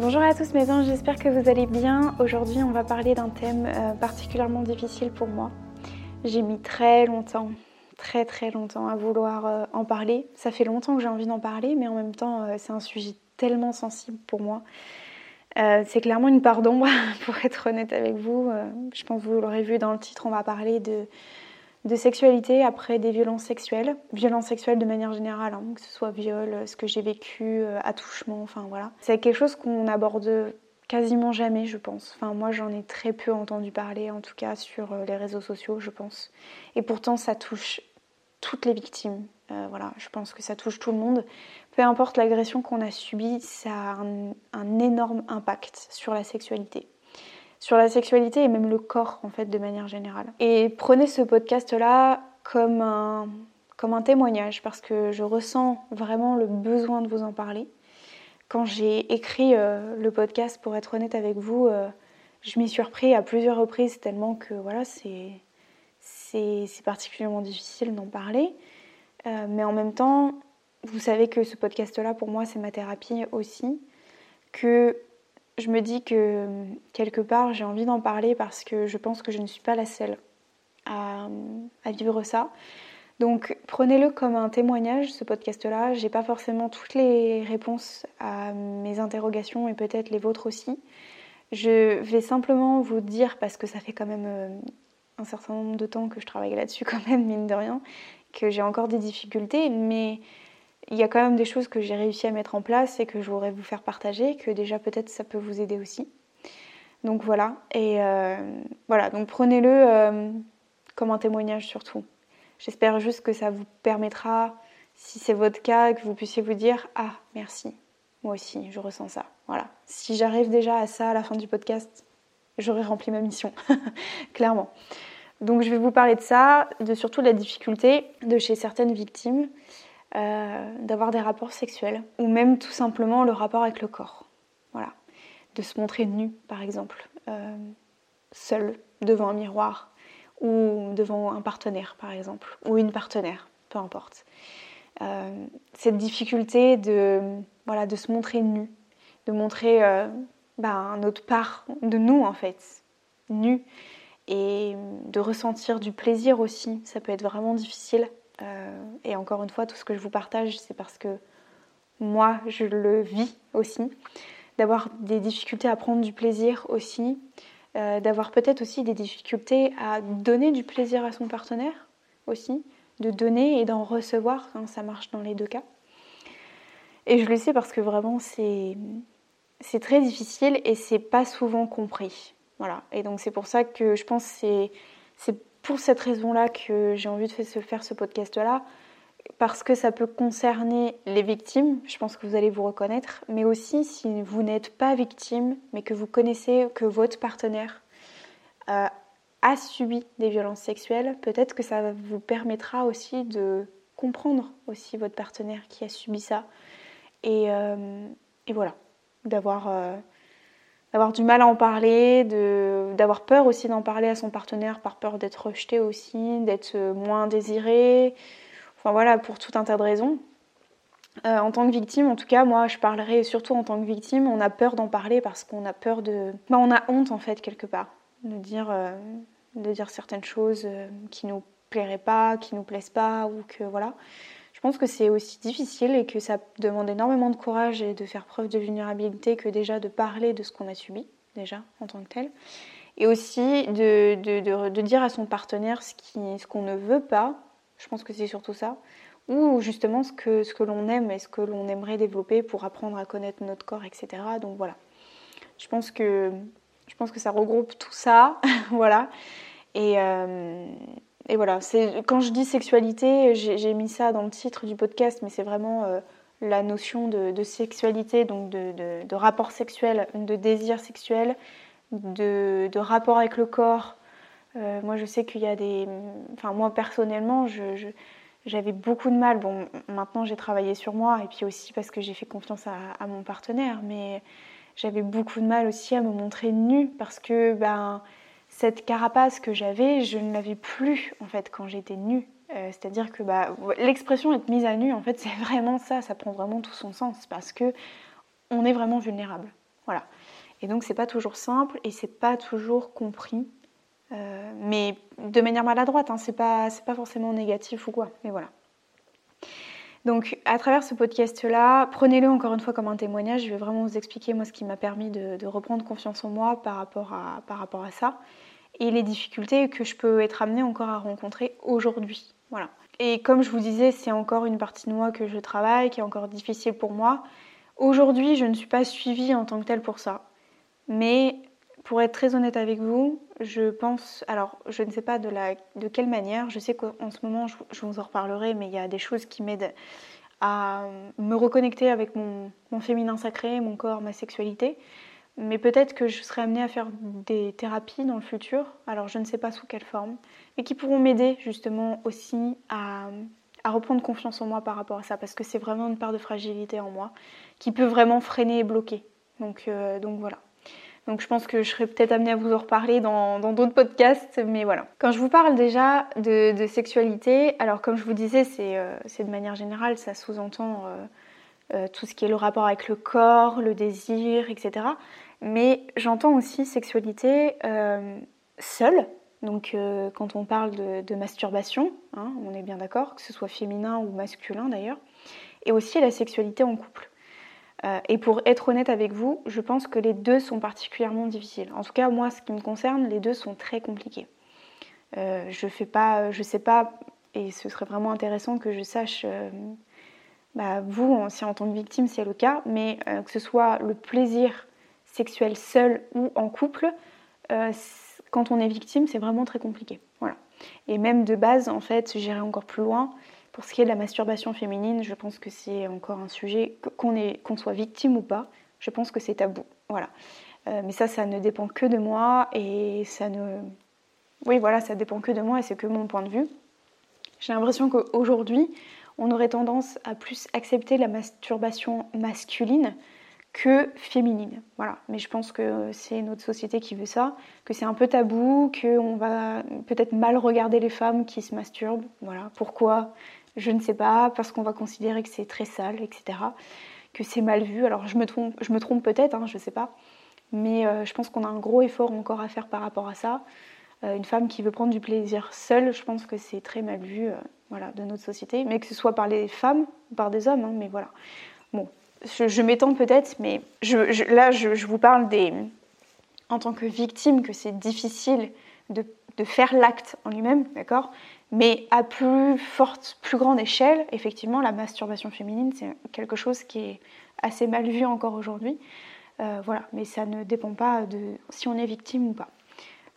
Bonjour à tous mes j'espère que vous allez bien. Aujourd'hui on va parler d'un thème euh, particulièrement difficile pour moi. J'ai mis très longtemps très très longtemps à vouloir euh, en parler. Ça fait longtemps que j'ai envie d'en parler, mais en même temps, euh, c'est un sujet tellement sensible pour moi. C'est clairement une part d'ombre, pour être honnête avec vous. je pense que vous l'aurez vu dans le titre, on va parler de, de sexualité après des violences sexuelles. Violences sexuelles de manière générale, hein, que ce soit viol, ce que j'ai vécu, attouchement, enfin voilà. C'est quelque chose qu'on aborde quasiment jamais, je pense. Enfin, moi, j'en ai très peu entendu parler, en tout cas sur les réseaux sociaux, je pense. Et pourtant, ça touche toutes les victimes. Euh, voilà, je pense que ça touche tout le monde. Peu importe l'agression qu'on a subie, ça a un, énorme impact sur la sexualité. Sur la sexualité et même le corps, en fait, de manière générale. Et prenez ce podcast-là comme un, comme un témoignage, parce que je ressens vraiment le besoin de vous en parler. Quand j'ai écrit euh, le podcast, pour être honnête avec vous, euh, je m'y suis repris à plusieurs reprises, tellement que voilà, c'est c'est particulièrement difficile d'en parler. Euh, mais en même temps, vous savez que ce podcast-là, pour moi, c'est ma thérapie aussi. Que je me dis que quelque part, j'ai envie d'en parler parce que je pense que je ne suis pas la seule à, vivre ça. Donc prenez-le comme un témoignage, ce podcast-là. J'ai pas forcément toutes les réponses à mes interrogations et peut-être les vôtres aussi. Je vais simplement vous dire, parce que ça fait quand même euh, un certain nombre de temps que je travaille là-dessus quand même, mine de rien, que j'ai encore des difficultés, mais il y a quand même des choses que j'ai réussi à mettre en place et que je voudrais vous faire partager, que déjà peut-être ça peut vous aider aussi. Donc voilà, et euh, voilà, donc prenez-le euh, comme un témoignage surtout. J'espère juste que ça vous permettra, si c'est votre cas, que vous puissiez vous dire Ah, merci, moi aussi, je ressens ça. Voilà. Si j'arrive déjà à ça à la fin du podcast, j'aurai rempli ma mission, clairement. Donc je vais vous parler de ça, de surtout la difficulté de chez certaines victimes euh, d'avoir des rapports sexuels, ou même tout simplement le rapport avec le corps. Voilà. De se montrer nu, par exemple, euh, seul devant un miroir, ou devant un partenaire, par exemple, ou une partenaire, peu importe. Euh, cette difficulté de, voilà, de se montrer nu, de montrer un autre part de nous, en fait, nu et de ressentir du plaisir aussi. Ça peut être vraiment difficile. Euh, et encore une fois, tout ce que je vous partage, c'est parce que moi, je le vis aussi. D'avoir des difficultés à prendre du plaisir aussi. Euh, d'avoir peut-être aussi des difficultés à donner du plaisir à son partenaire aussi. De donner et d'en recevoir. Hein, ça marche dans les deux cas. Et je le sais parce que vraiment, c'est, c'est très difficile et c'est pas souvent compris. Voilà. Et donc c'est pour ça que je pense que c'est pour cette raison-là que j'ai envie de faire ce podcast-là, parce que ça peut concerner les victimes, je pense que vous allez vous reconnaître, mais aussi si vous n'êtes pas victime, mais que vous connaissez que votre partenaire euh, a subi des violences sexuelles, peut-être que ça vous permettra aussi de comprendre aussi votre partenaire qui a subi ça. Et, euh, voilà, d'avoir... Euh, d'avoir du mal à en parler, d'avoir peur aussi d'en parler à son partenaire par peur d'être rejeté aussi, d'être moins désiré, voilà, pour tout un tas de raisons. Euh, en tant que victime, en tout cas, moi je parlerai surtout en tant que victime, on a peur d'en parler parce qu'on a peur de... Bah, on a honte en fait quelque part de dire, euh, certaines choses euh, qui nous plairaient pas, qui nous plaisent pas, ou que voilà. Je pense que c'est aussi difficile et que ça demande énormément de courage et de faire preuve de vulnérabilité que déjà de parler de ce qu'on a subi, déjà, en tant que tel. Et aussi de, de, de, dire à son partenaire ce qu'on ce ne veut pas, je pense que c'est surtout ça, ou justement ce que, ce que l'on aime et ce que l'on aimerait développer pour apprendre à connaître notre corps, etc. Donc voilà. Je pense que, je pense que ça regroupe tout ça, voilà. Et, euh, et voilà, quand je dis sexualité, j'ai mis ça dans le titre du podcast, mais c'est vraiment euh, la notion de, sexualité, donc de, rapport sexuel, de désir sexuel, de, rapport avec le corps. Euh, moi, je sais qu'il y a des. Enfin, moi, personnellement, j'avais beaucoup de mal. Bon, maintenant, j'ai travaillé sur moi, et puis aussi parce que j'ai fait confiance à, mon partenaire, mais j'avais beaucoup de mal aussi à me montrer nue parce que ben, cette carapace que j'avais, je ne l'avais plus en fait quand j'étais nue. Euh, c'est-à-dire que bah, l'expression être mise à nu, en fait, c'est vraiment ça, ça prend vraiment tout son sens parce que on est vraiment vulnérable. Voilà. Et donc c'est pas toujours simple et c'est pas toujours compris, euh, mais de manière maladroite. Hein, c'est pas pas forcément négatif ou quoi. Mais voilà. Donc à travers ce podcast-là, prenez-le encore une fois comme un témoignage. Je vais vraiment vous expliquer moi ce qui m'a permis de, reprendre confiance en moi par rapport à par rapport à ça et les difficultés que je peux être amenée encore à rencontrer aujourd'hui. Voilà. Et comme je vous disais, c'est encore une partie de moi que je travaille, qui est encore difficile pour moi. Aujourd'hui, je ne suis pas suivie en tant que telle pour ça. Mais pour être très honnête avec vous, je pense, alors je ne sais pas de, la, de quelle manière, je sais qu'en ce moment, je, vous en reparlerai, mais il y a des choses qui m'aident à me reconnecter avec mon, mon féminin sacré, mon corps, ma sexualité. Mais peut-être que je serai amenée à faire des thérapies dans le futur, alors je ne sais pas sous quelle forme, mais qui pourront m'aider justement aussi à, reprendre confiance en moi par rapport à ça, parce que c'est vraiment une part de fragilité en moi qui peut vraiment freiner et bloquer. Donc, euh, donc voilà. Donc je pense que je serai peut-être amenée à vous en reparler dans d'autres podcasts, mais voilà. Quand je vous parle déjà de, sexualité, alors comme je vous disais, c'est euh, de manière générale, ça sous-entend euh, tout ce qui est le rapport avec le corps, le désir, etc. Mais j'entends aussi sexualité euh, seule. Donc euh, quand on parle de, masturbation, hein, on est bien d'accord, que ce soit féminin ou masculin d'ailleurs, et aussi la sexualité en couple. Euh, et pour être honnête avec vous, je pense que les deux sont particulièrement difficiles. En tout cas, moi, ce qui me concerne, les deux sont très compliqués. je fais pas, je sais pas, et ce serait vraiment intéressant que je sache, bah, vous, si en tant que victime c'est le cas, mais que ce soit le plaisir sexuelle seule ou en couple, euh, quand on est victime, c'est vraiment très compliqué. Voilà. Et même de base, en fait, j'irai encore plus loin. Pour ce qui est de la masturbation féminine, je pense que c'est encore un sujet, qu'on soit victime ou pas, je pense que c'est tabou. Voilà. Euh, mais ça, ça ne dépend que de moi et ça ne. Oui, voilà, ça dépend que de moi et c'est que mon point de vue. J'ai l'impression qu'aujourd'hui, on aurait tendance à plus accepter la masturbation masculine que féminine. Voilà. Mais je pense que c'est notre société qui veut ça, que c'est un peu tabou, qu'on va peut-être mal regarder les femmes qui se masturbent. Voilà. Pourquoi? Je ne sais pas, parce qu'on va considérer que c'est très sale, etc. Que c'est mal vu. Alors je me trompe, je me trompe peut-être, hein, je ne sais pas. Mais euh, je pense qu'on a un gros effort encore à faire par rapport à ça. Euh, une femme qui veut prendre du plaisir seule, je pense que c'est très mal vu euh, voilà, de notre société. Mais que ce soit par les femmes ou par des hommes, hein, mais voilà. Bon, je, m'étends peut-être, mais là, je, vous parle des, en tant que victime, que c'est difficile de, faire l'acte en lui-même, d'accord? Mais à plus forte, plus grande échelle, effectivement, la masturbation féminine, c'est quelque chose qui est assez mal vu encore aujourd'hui. Euh, voilà, mais ça ne dépend pas de si on est victime ou pas.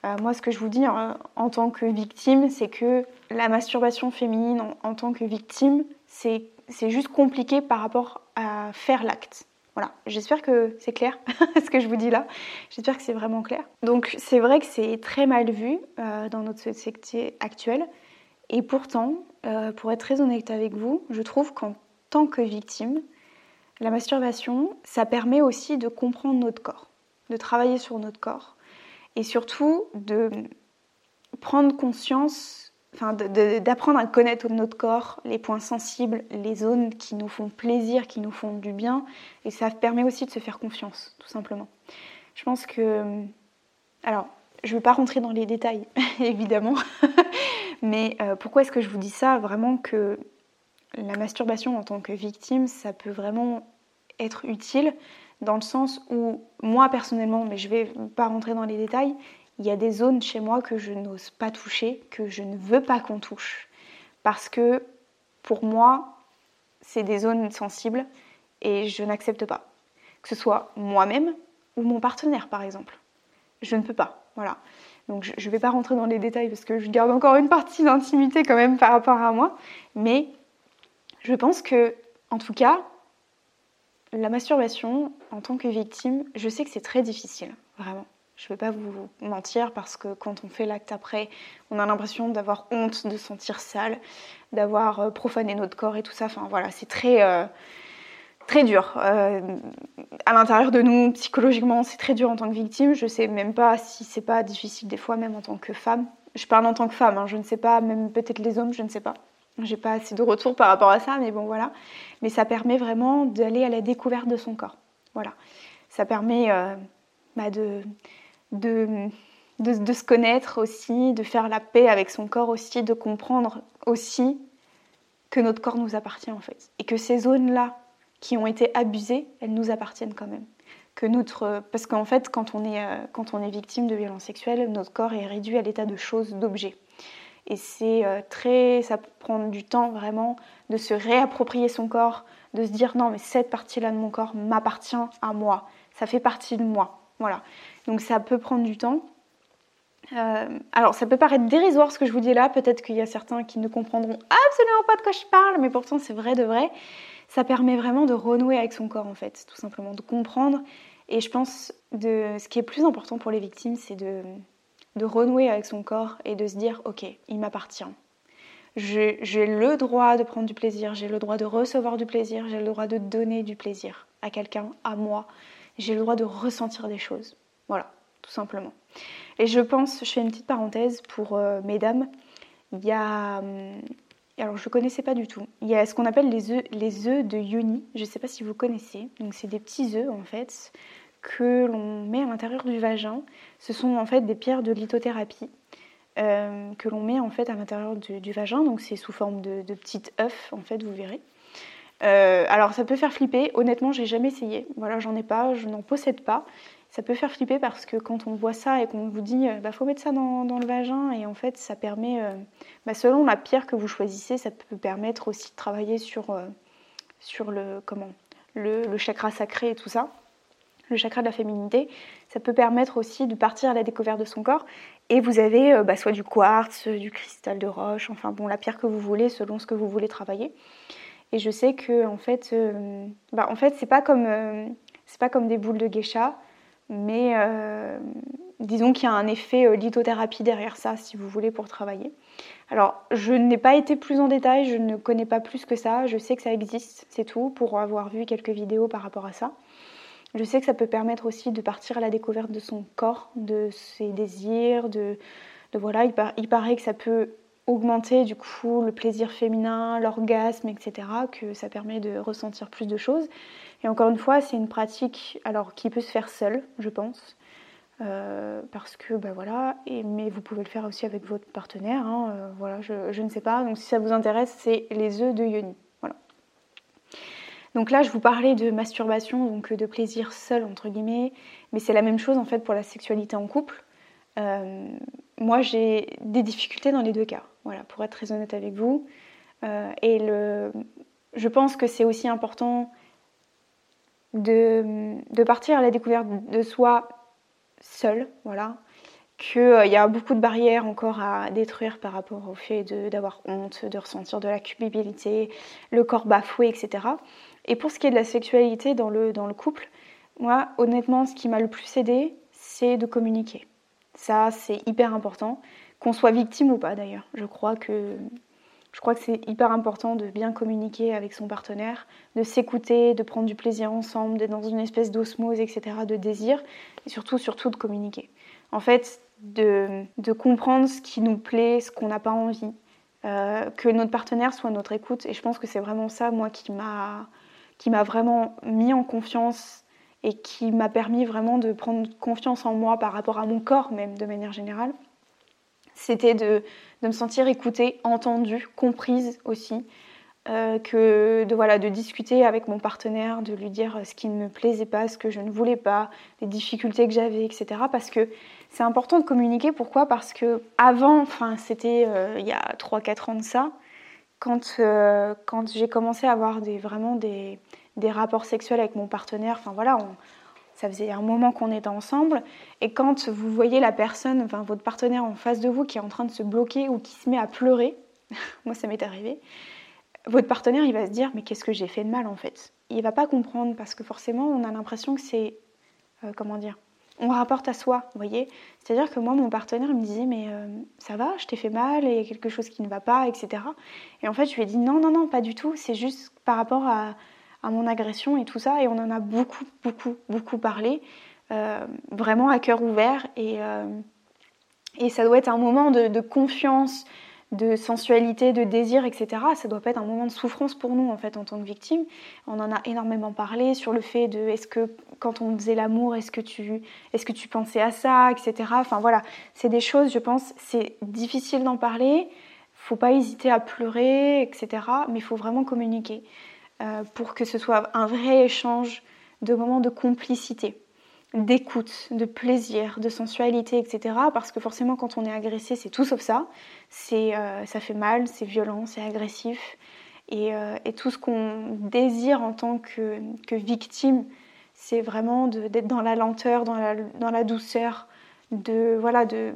Euh, moi, ce que je vous dis en, tant que victime, c'est que la masturbation féminine en tant que victime, c'est juste compliqué par rapport à faire l'acte. Voilà, j'espère que c'est clair ce que je vous dis là. J'espère que c'est vraiment clair. Donc c'est vrai que c'est très mal vu euh, dans notre société actuelle. Et pourtant, euh, pour être très honnête avec vous, je trouve qu'en tant que victime, la masturbation, ça permet aussi de comprendre notre corps, de travailler sur notre corps et surtout de prendre conscience enfin, d'apprendre à connaître notre corps, les points sensibles, les zones qui nous font plaisir, qui nous font du bien, et ça permet aussi de se faire confiance, tout simplement. Je pense que, alors, je ne vais pas rentrer dans les détails, évidemment, mais euh, pourquoi est-ce que je vous dis ça? Vraiment que la masturbation en tant que victime, ça peut vraiment être utile dans le sens où moi personnellement, mais je ne vais pas rentrer dans les détails, il y a des zones chez moi que je n'ose pas toucher, que je ne veux pas qu'on touche. Parce que pour moi, c'est des zones sensibles et je n'accepte pas. Que ce soit moi-même ou mon partenaire, par exemple. Je ne peux pas. Voilà. Donc je ne vais pas rentrer dans les détails parce que je garde encore une partie d'intimité quand même par rapport à moi. Mais je pense que, en tout cas, la masturbation, en tant que victime, je sais que c'est très difficile, vraiment. Je ne vais pas vous mentir parce que quand on fait l'acte après, on a l'impression d'avoir honte, de sentir sale, d'avoir euh, profané notre corps et tout ça. Enfin voilà, c'est très, euh, très dur. Euh, à l'intérieur de nous, psychologiquement, c'est très dur en tant que victime. Je ne sais même pas si c'est pas difficile des fois, même en tant que femme. Je parle en tant que femme, hein. je ne sais pas, même peut-être les hommes, je ne sais pas. J'ai pas assez de retour par rapport à ça, mais bon voilà. Mais ça permet vraiment d'aller à la découverte de son corps. Voilà. Ça permet bah, de de, de, se connaître aussi, de faire la paix avec son corps aussi, de comprendre aussi que notre corps nous appartient en fait. Et que ces zones-là qui ont été abusées, elles nous appartiennent quand même. Que notre, parce qu'en fait, quand on, est, euh, quand on est victime de violences sexuelles, notre corps est réduit à l'état de choses, d'objets. Et c'est euh, très, ça prend du temps vraiment de se réapproprier son corps, de se dire non mais cette partie-là de mon corps m'appartient à moi, ça fait partie de moi. Voilà. Donc ça peut prendre du temps. Euh, alors ça peut paraître dérisoire ce que je vous dis là, peut-être qu'il y a certains qui ne comprendront absolument pas de quoi je parle, mais pourtant c'est vrai de vrai. Ça permet vraiment de renouer avec son corps en fait, tout simplement, de comprendre. Et je pense de ce qui est plus important pour les victimes, c'est de, de renouer avec son corps et de se dire ok, il m'appartient. J'ai le droit de prendre du plaisir, j'ai le droit de recevoir du plaisir, j'ai le droit de donner du plaisir à quelqu'un, à moi. J'ai le droit de ressentir des choses. Voilà, tout simplement. Et je pense, je fais une petite parenthèse pour euh, mesdames, il y a... Hum, alors je ne connaissais pas du tout. Il y a ce qu'on appelle les œufs, de yoni. Je ne sais pas si vous connaissez. Donc c'est des petits œufs en fait que l'on met à l'intérieur du vagin. Ce sont en fait des pierres de lithothérapie euh, que l'on met en fait à l'intérieur du, vagin. Donc c'est sous forme de, de petits œufs en fait, vous verrez. Euh, alors ça peut faire flipper. Honnêtement, j'ai jamais essayé. Voilà, j'en ai pas, je n'en possède pas ça peut faire flipper parce que quand on voit ça et qu'on vous dit il bah, faut mettre ça dans, le vagin et en fait ça permet, euh, bah, selon la pierre que vous choisissez, ça peut permettre aussi de travailler sur, euh, sur le, comment, le, chakra sacré et tout ça, le chakra de la féminité. Ça peut permettre aussi de partir à la découverte de son corps et vous avez euh, bah, soit du quartz, du cristal de roche, enfin bon la pierre que vous voulez selon ce que vous voulez travailler. Et je sais que en fait, en fait c'est pas comme pas comme des boules de geisha mais euh, disons qu'il y a un effet euh, lithothérapie derrière ça, si vous voulez, pour travailler. Alors, je n'ai pas été plus en détail, je ne connais pas plus que ça, je sais que ça existe, c'est tout, pour avoir vu quelques vidéos par rapport à ça. Je sais que ça peut permettre aussi de partir à la découverte de son corps, de ses désirs, de, voilà, il, paraît que ça peut augmenter du coup le plaisir féminin, l'orgasme, etc., que ça permet de ressentir plus de choses. Et encore une fois, c'est une pratique alors qui peut se faire seule, je pense. Euh, parce que ben voilà, mais vous pouvez le faire aussi avec votre partenaire. Hein, euh, voilà, je, ne sais pas. Donc si ça vous intéresse, c'est les œufs de yoni. Voilà. Donc là, je vous parlais de masturbation, donc de plaisir seul entre guillemets, mais c'est la même chose en fait pour la sexualité en couple. Euh, moi, j'ai des difficultés dans les deux cas. Voilà, pour être très honnête avec vous. et je pense que c'est aussi important de, partir à la découverte de soi seul, voilà, qu'il euh, y a beaucoup de barrières encore à détruire par rapport au fait d'avoir honte, de ressentir de la culpabilité, le corps bafoué, etc. Et pour ce qui est de la sexualité dans le, dans le couple, moi, honnêtement, ce qui m'a le plus aidé, c'est de communiquer. Ça, c'est hyper important, qu'on soit victime ou pas d'ailleurs. Je crois que je crois que c'est hyper important de bien communiquer avec son partenaire, de s'écouter, de prendre du plaisir ensemble, d'être dans une espèce d'osmose, etc., de désir, et surtout, surtout de communiquer. En fait, de, comprendre ce qui nous plaît, ce qu'on n'a pas envie, euh, que notre partenaire soit notre écoute. Et je pense que c'est vraiment ça, moi, qui m'a, qui m'a vraiment mis en confiance et qui m'a permis vraiment de prendre confiance en moi par rapport à mon corps, même de manière générale. C'était de, de me sentir écoutée, entendue, comprise aussi. Euh, que de, voilà, de discuter avec mon partenaire, de lui dire ce qui ne me plaisait pas, ce que je ne voulais pas, les difficultés que j'avais, etc. Parce que c'est important de communiquer. Pourquoi? Parce que avant, enfin c'était euh, il y a 3-4 ans de ça, quand, euh, quand j'ai commencé à avoir des, vraiment des, des, rapports sexuels avec mon partenaire, enfin voilà, ça faisait un moment qu'on était ensemble, et quand vous voyez la personne, votre partenaire en face de vous qui est en train de se bloquer ou qui se met à pleurer, moi ça m'est arrivé, votre partenaire il va se dire mais qu'est-ce que j'ai fait de mal en fait? Il va pas comprendre parce que forcément, on a l'impression que c'est. Euh, comment dire On rapporte à soi, vous voyez? C'est-à-dire que moi, mon partenaire me disait Mais euh, ça va, je t'ai fait mal, il y a quelque chose qui ne va pas, etc. Et en fait, je lui ai dit Non, non, non, pas du tout. C'est juste par rapport à, mon agression et tout ça. Et on en a beaucoup, beaucoup, beaucoup parlé. Euh, vraiment à cœur ouvert. Et, et ça doit être un moment de confiance de sensualité, de désir, etc. Ça doit pas être un moment de souffrance pour nous en fait en tant que victime. On en a énormément parlé sur le fait de est-ce que quand on faisait l'amour, est-ce que tu est-ce que tu pensais à ça, etc. Enfin voilà, c'est des choses, je pense, c'est difficile d'en parler. Faut pas hésiter à pleurer, etc. Mais il faut vraiment communiquer euh, pour que ce soit un vrai échange de moments de complicité d'écoute, de plaisir, de sensualité, etc. Parce que forcément, quand on est agressé, c'est tout sauf ça. C'est, euh, ça fait mal, c'est violent, c'est agressif. Et, euh, tout ce qu'on désire en tant que, victime, c'est vraiment d'être dans la lenteur, dans la, dans la douceur, de, voilà, de,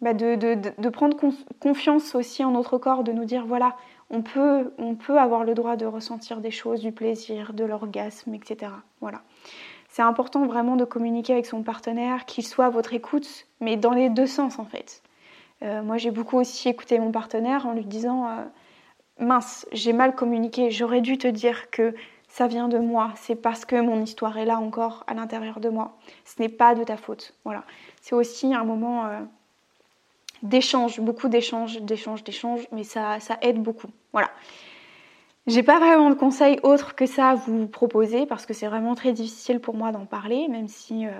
bah de, de, prendre confiance aussi en notre corps, de nous dire, voilà, on peut, on peut avoir le droit de ressentir des choses, du plaisir, de l'orgasme, etc. Voilà c'est important vraiment de communiquer avec son partenaire, qu'il soit à votre écoute, mais dans les deux sens en fait. Euh, moi j'ai beaucoup aussi écouté mon partenaire en lui disant euh, mince, j'ai mal communiqué, j'aurais dû te dire que ça vient de moi, c'est parce que mon histoire est là encore à l'intérieur de moi. Ce n'est pas de ta faute. Voilà. C'est aussi un moment euh, d'échange, beaucoup d'échanges, d'échanges, d'échanges, mais ça, ça aide beaucoup. Voilà. J'ai pas vraiment de conseils autres que ça à vous proposer parce que c'est vraiment très difficile pour moi d'en parler, même si euh,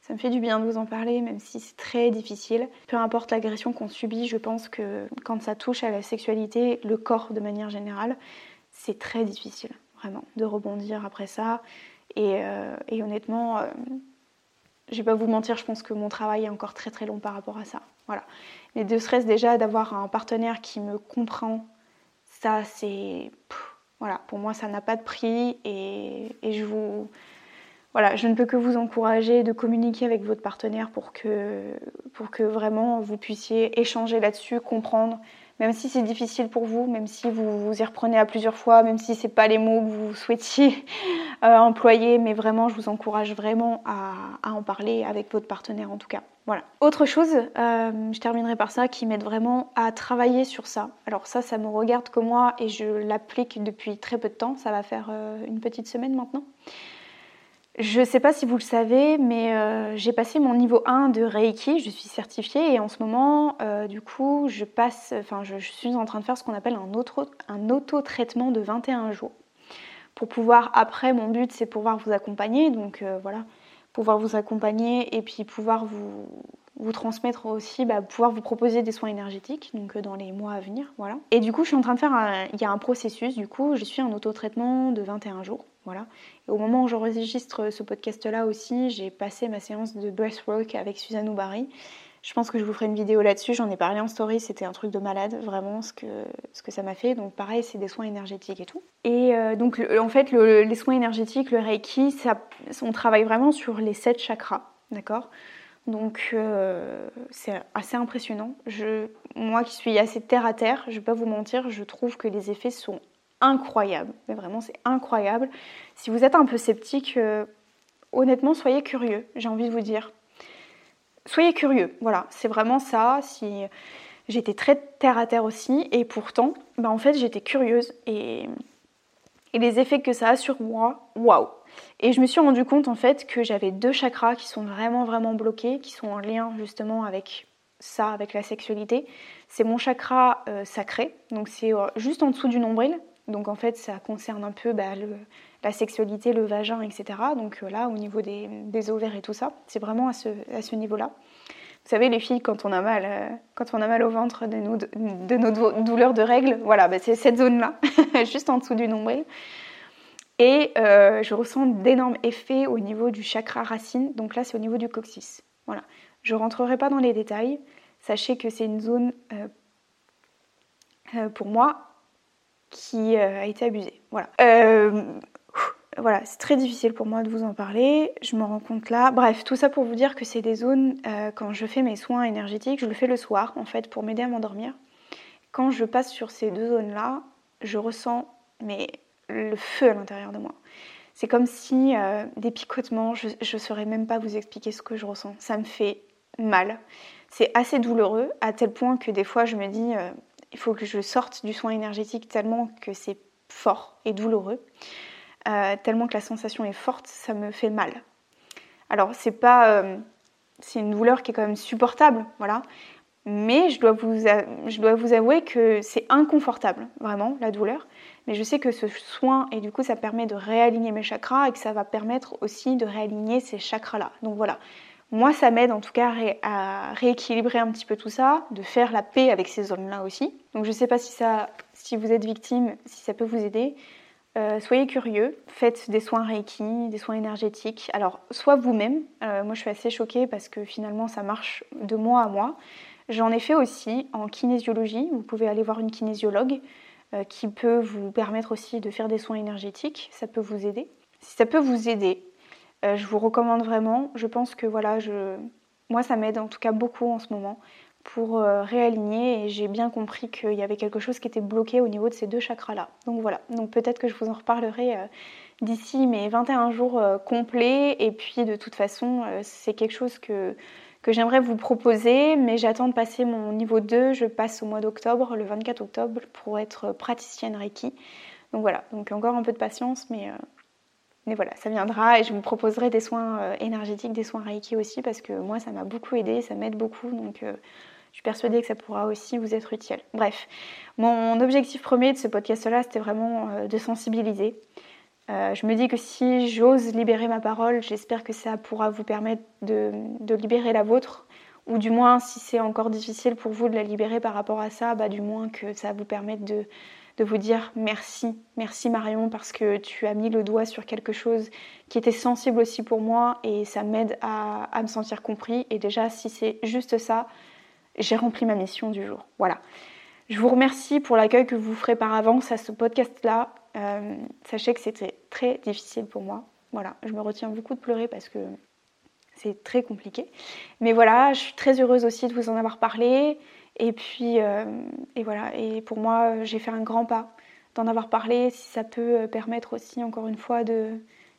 ça me fait du bien de vous en parler, même si c'est très difficile. Peu importe l'agression qu'on subit, je pense que quand ça touche à la sexualité, le corps de manière générale, c'est très difficile, vraiment, de rebondir après ça. Et, euh, honnêtement, euh, je vais pas vous mentir, je pense que mon travail est encore très très long par rapport à ça. Voilà. Mais de stress déjà d'avoir un partenaire qui me comprend ça, c'est. Voilà, pour moi, ça n'a pas de prix et, je vous. Voilà, je ne peux que vous encourager de communiquer avec votre partenaire pour que, pour que vraiment vous puissiez échanger là-dessus, comprendre même si c'est difficile pour vous, même si vous vous y reprenez à plusieurs fois, même si ce n'est pas les mots que vous souhaitiez euh, employer, mais vraiment, je vous encourage vraiment à, en parler avec votre partenaire en tout cas. Voilà. Autre chose, euh, je terminerai par ça, qui m'aide vraiment à travailler sur ça. Alors ça, ça me regarde que moi et je l'applique depuis très peu de temps. Ça va faire euh, une petite semaine maintenant. Je ne sais pas si vous le savez, mais euh, j'ai passé mon niveau 1 de Reiki, je suis certifiée et en ce moment, euh, du coup, je passe, enfin, je, suis en train de faire ce qu'on appelle un, auto, un auto-traitement de 21 jours. Pour pouvoir, après, mon but, c'est pouvoir vous accompagner, donc euh, voilà, pouvoir vous accompagner et puis pouvoir vous, vous transmettre aussi, bah, pouvoir vous proposer des soins énergétiques, donc dans les mois à venir, voilà. Et du coup, je suis en train de faire, il y a un processus, du coup, je suis en auto-traitement de 21 jours. Voilà. Et au moment où j'enregistre ce podcast-là aussi, j'ai passé ma séance de breathwork avec Suzanne Oubari. Je pense que je vous ferai une vidéo là-dessus. J'en ai parlé en story. C'était un truc de malade, vraiment, ce que, ce que ça m'a fait. Donc, pareil, c'est des soins énergétiques et tout. Et euh, donc, en fait, les soins énergétiques, le Reiki, ça, on travaille vraiment sur les sept chakras. D'accord? Donc euh, c'est assez impressionnant. Je, moi qui suis assez terre à terre, je vais pas vous mentir, je trouve que les effets sont incroyable. Mais vraiment, c'est incroyable. Si vous êtes un peu sceptique, euh, honnêtement, soyez curieux, j'ai envie de vous dire. Soyez curieux, voilà, c'est vraiment ça. Si j'étais très terre à terre aussi, et pourtant, bah, en fait, j'étais curieuse et, et les effets que ça a sur moi, waouh. Et je me suis rendu compte en fait que j'avais deux chakras qui sont vraiment vraiment bloqués, qui sont en lien justement avec ça, avec la sexualité. C'est mon chakra euh, sacré, donc c'est euh, juste en dessous du nombril, donc en fait, ça concerne un peu bah, la sexualité, le vagin, etc. Donc euh, là, au niveau des, ovaires et tout ça, c'est vraiment à ce, niveau-là. Vous savez, les filles, quand on a mal, euh, quand on a mal au ventre de nos, douleurs de règles, voilà, bah, c'est cette zone-là, juste en dessous du nombril. Et euh, je ressens d'énormes effets au niveau du chakra racine. Donc là, c'est au niveau du coccyx. Voilà. Je rentrerai pas dans les détails. Sachez que c'est une zone, pour moi, qui euh, a été abusé. Voilà. Euh, voilà, c'est très difficile pour moi de vous en parler, je me rends compte là. Bref, tout ça pour vous dire que c'est des zones, euh, quand je fais mes soins énergétiques, je le fais le soir en fait pour m'aider à m'endormir. Quand je passe sur ces deux zones-là, je ressens mais le feu à l'intérieur de moi. C'est comme si euh, des picotements, je ne saurais même pas vous expliquer ce que je ressens. Ça me fait mal. C'est assez douloureux à tel point que des fois je me dis il faut que je sorte du soin énergétique tellement que c'est fort et douloureux, euh, tellement que la sensation est forte, ça me fait mal. Alors c'est pas, c'est une douleur qui est quand même supportable, voilà. Mais je dois vous, je dois vous avouer que c'est inconfortable, vraiment, la douleur. Mais je sais que ce soin, et du coup, ça permet de réaligner mes chakras et que ça va permettre aussi de réaligner ces chakras-là. Donc voilà, moi, ça m'aide en tout cas à rééquilibrer un petit peu tout ça, de faire la paix avec ces zones-là aussi. Donc je ne sais pas si, ça, si vous êtes victime, si ça peut vous aider. Euh, soyez curieux, faites des soins Reiki, des soins énergétiques. Alors, soit vous-même, euh, moi je suis assez choquée parce que finalement ça marche de mois à mois. J'en ai fait aussi en kinésiologie, vous pouvez aller voir une kinésiologue euh, qui peut vous permettre aussi de faire des soins énergétiques, ça peut vous aider. Si ça peut vous aider, euh, je vous recommande vraiment. Je pense que voilà, moi ça m'aide en tout cas beaucoup en ce moment pour euh, réaligner et j'ai bien compris qu'il y avait quelque chose qui était bloqué au niveau de ces deux chakras là. Donc voilà, donc peut-être que je vous en reparlerai d'ici mes 21 jours complets et puis de toute façon c'est quelque chose que que j'aimerais vous proposer, mais j'attends de passer mon niveau 2. Je passe au mois d'octobre, le 24 octobre, pour être praticienne Reiki. Donc voilà, donc encore un peu de patience, mais, euh, mais voilà, ça viendra et je vous proposerai des soins euh, énergétiques, des soins Reiki aussi, parce que moi, ça m'a beaucoup aidé, ça m'aide beaucoup, donc euh, je suis persuadée que ça pourra aussi vous être utile. Bref, mon objectif premier de ce podcast-là, c'était vraiment de sensibiliser. Euh, je me dis que si j'ose libérer ma parole, j'espère que ça pourra vous permettre de, libérer la vôtre, ou du moins si c'est encore difficile pour vous de la libérer par rapport à ça, bah, du moins que ça vous permette de, vous dire merci, merci Marion parce que tu as mis le doigt sur quelque chose qui était sensible aussi pour moi et ça m'aide à, à me sentir compris. Et déjà, si c'est juste ça, j'ai rempli ma mission du jour. Voilà. Je vous remercie pour l'accueil que vous ferez par avance à ce podcast-là. Euh, sachez que c'était très difficile pour moi. Voilà, je me retiens beaucoup de pleurer parce que c'est très compliqué. Mais voilà, je suis très heureuse aussi de vous en avoir parlé. Et puis, euh, et voilà, et pour moi, j'ai fait un grand pas d'en avoir parlé. Si ça peut euh, permettre aussi, encore une fois, de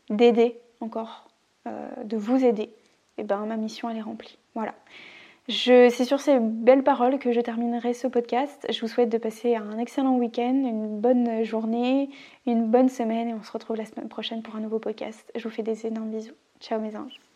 d'aider encore, de vous aider, et ben ma mission elle est remplie. Voilà. C'est sur ces belles paroles que je terminerai ce podcast. Je vous souhaite de passer un excellent week-end, une bonne journée, une bonne semaine et on se retrouve la semaine prochaine pour un nouveau podcast. Je vous fais des énormes bisous. Ciao mes anges.